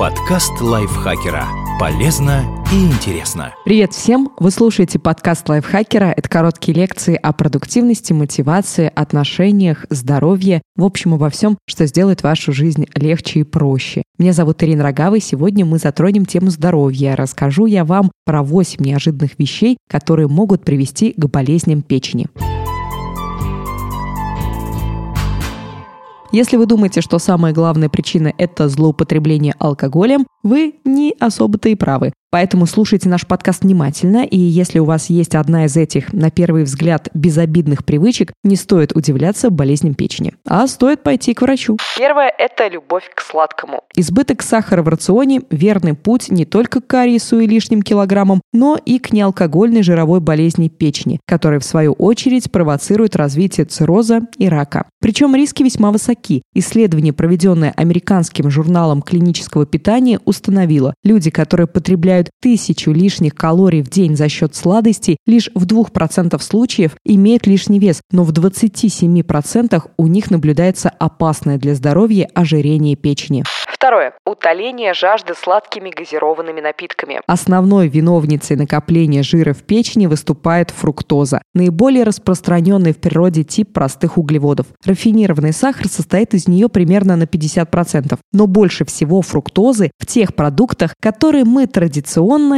Подкаст лайфхакера. Полезно и интересно. Привет всем! Вы слушаете подкаст лайфхакера. Это короткие лекции о продуктивности, мотивации, отношениях, здоровье, в общем, обо всем, что сделает вашу жизнь легче и проще. Меня зовут Ирина Рогава, и сегодня мы затронем тему здоровья. Расскажу я вам про 8 неожиданных вещей, которые могут привести к болезням печени. Если вы думаете, что самая главная причина – это злоупотребление алкоголем, вы не особо-то и правы. Поэтому слушайте наш подкаст внимательно, и если у вас есть одна из этих, на первый взгляд, безобидных привычек, не стоит удивляться болезням печени, а стоит пойти к врачу. Первое – это любовь к сладкому. Избыток сахара в рационе – верный путь не только к кариесу и лишним килограммам, но и к неалкогольной жировой болезни печени, которая, в свою очередь, провоцирует развитие цирроза и рака. Причем риски весьма высоки. Исследование, проведенное американским журналом клинического питания, установило, люди, которые потребляют потребляют тысячу лишних калорий в день за счет сладостей, лишь в 2% случаев имеют лишний вес, но в 27% у них наблюдается опасное для здоровья ожирение печени. Второе. Утоление жажды сладкими газированными напитками. Основной виновницей накопления жира в печени выступает фруктоза, наиболее распространенный в природе тип простых углеводов. Рафинированный сахар состоит из нее примерно на 50%, но больше всего фруктозы в тех продуктах, которые мы традиционно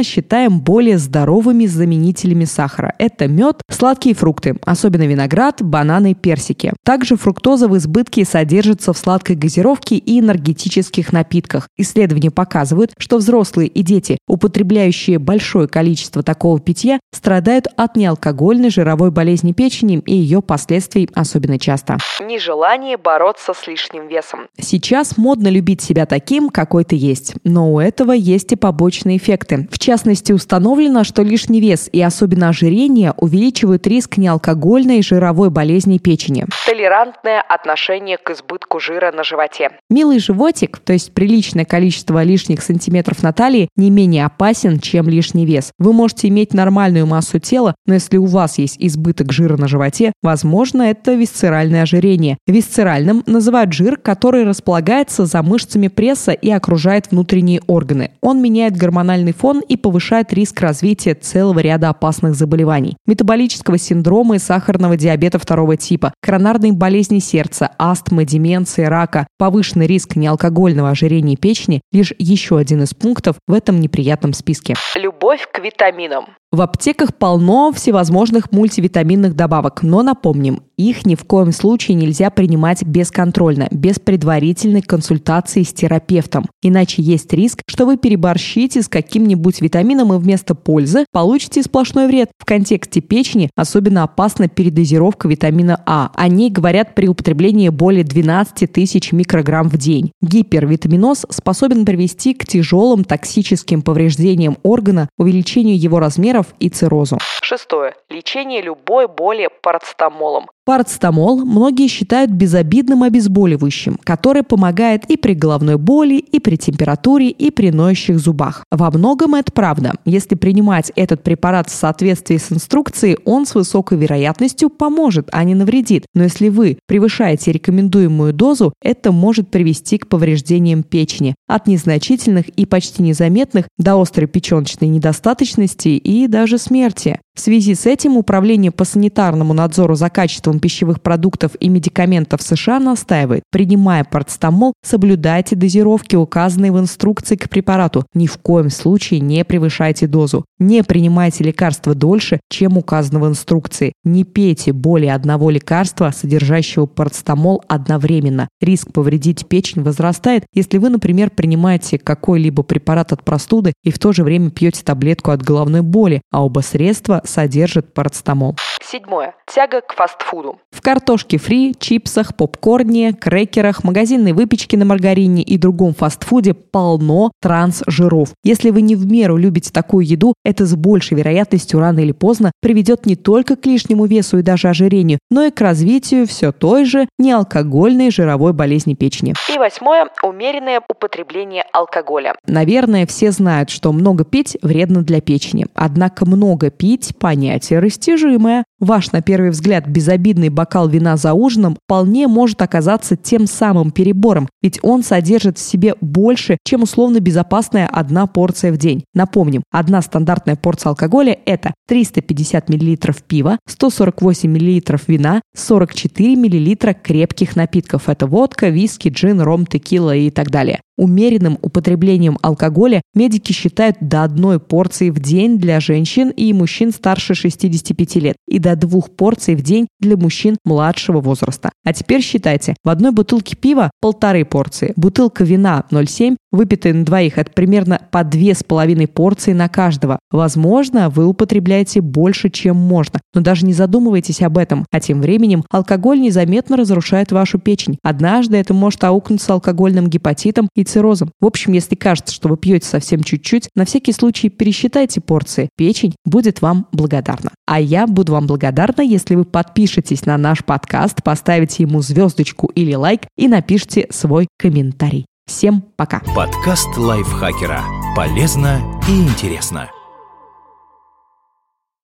считаем более здоровыми заменителями сахара. Это мед, сладкие фрукты, особенно виноград, бананы персики. Также фруктоза в избытке содержится в сладкой газировке и энергетических напитках. Исследования показывают, что взрослые и дети, употребляющие большое количество такого питья, страдают от неалкогольной жировой болезни печени и ее последствий особенно часто. Нежелание бороться с лишним весом. Сейчас модно любить себя таким, какой ты есть. Но у этого есть и побочные эффекты. В частности, установлено, что лишний вес и особенно ожирение увеличивают риск неалкогольной жировой болезни печени. Толерантное отношение к избытку жира на животе. Милый животик, то есть есть приличное количество лишних сантиметров на талии не менее опасен, чем лишний вес. Вы можете иметь нормальную массу тела, но если у вас есть избыток жира на животе, возможно, это висцеральное ожирение. Висцеральным называют жир, который располагается за мышцами пресса и окружает внутренние органы. Он меняет гормональный фон и повышает риск развития целого ряда опасных заболеваний. Метаболического синдрома и сахарного диабета второго типа, коронарные болезни сердца, астмы, деменции, рака, повышенный риск неалкогольного ожирения печени лишь еще один из пунктов в этом неприятном списке. Любовь к витаминам. В аптеках полно всевозможных мультивитаминных добавок, но напомним, их ни в коем случае нельзя принимать бесконтрольно, без предварительной консультации с терапевтом. Иначе есть риск, что вы переборщите с каким-нибудь витамином и вместо пользы получите сплошной вред. В контексте печени особенно опасна передозировка витамина А. О ней говорят при употреблении более 12 тысяч микрограмм в день. Гипервитаминоз способен привести к тяжелым токсическим повреждениям органа, увеличению его размеров и циррозу. Шестое. Лечение любой боли парацетамолом. Парацетамол многие считают безобидным обезболивающим, который помогает и при головной боли, и при температуре, и при ноющих зубах. Во многом это правда. Если принимать этот препарат в соответствии с инструкцией, он с высокой вероятностью поможет, а не навредит. Но если вы превышаете рекомендуемую дозу, это может привести к повреждениям печени, от незначительных и почти незаметных до острой печеночной недостаточности и даже смерти. В связи с этим Управление по санитарному надзору за качеством пищевых продуктов и медикаментов США настаивает, принимая парацетамол, соблюдайте дозировки, указанные в инструкции к препарату. Ни в коем случае не превышайте дозу. Не принимайте лекарства дольше, чем указано в инструкции. Не пейте более одного лекарства, содержащего парацетамол одновременно. Риск повредить печень возрастает, если вы, например, принимаете какой-либо препарат от простуды и в то же время пьете таблетку от головной боли, а оба средства содержит парацетамол. Седьмое. Тяга к фастфуду. В картошке фри, чипсах, попкорне, крекерах, магазинной выпечке на маргарине и другом фастфуде полно трансжиров. Если вы не в меру любите такую еду, это с большей вероятностью рано или поздно приведет не только к лишнему весу и даже ожирению, но и к развитию все той же неалкогольной жировой болезни печени. И восьмое. Умеренное употребление алкоголя. Наверное, все знают, что много пить вредно для печени. Однако много пить – понятие растяжимое. Ваш, на первый взгляд, безобидный безобидный бокал вина за ужином вполне может оказаться тем самым перебором, ведь он содержит в себе больше, чем условно безопасная одна порция в день. Напомним, одна стандартная порция алкоголя – это 350 мл пива, 148 мл вина, 44 мл крепких напитков – это водка, виски, джин, ром, текила и так далее. Умеренным употреблением алкоголя медики считают до одной порции в день для женщин и мужчин старше 65 лет и до двух порций в день для мужчин младшего возраста. А теперь считайте, в одной бутылке пива полторы порции, бутылка вина 0,7, выпитая на двоих, это примерно по две с половиной порции на каждого. Возможно, вы употребляете больше, чем можно, но даже не задумывайтесь об этом, а тем временем алкоголь незаметно разрушает вашу печень. Однажды это может аукнуться алкогольным гепатитом и циррозом. В общем, если кажется, что вы пьете совсем чуть-чуть, на всякий случай пересчитайте порции. Печень будет вам благодарна. А я буду вам благодарна, если вы подпишетесь на наш подкаст, поставите ему звездочку или лайк и напишите свой комментарий. Всем пока. Подкаст лайфхакера. Полезно и интересно.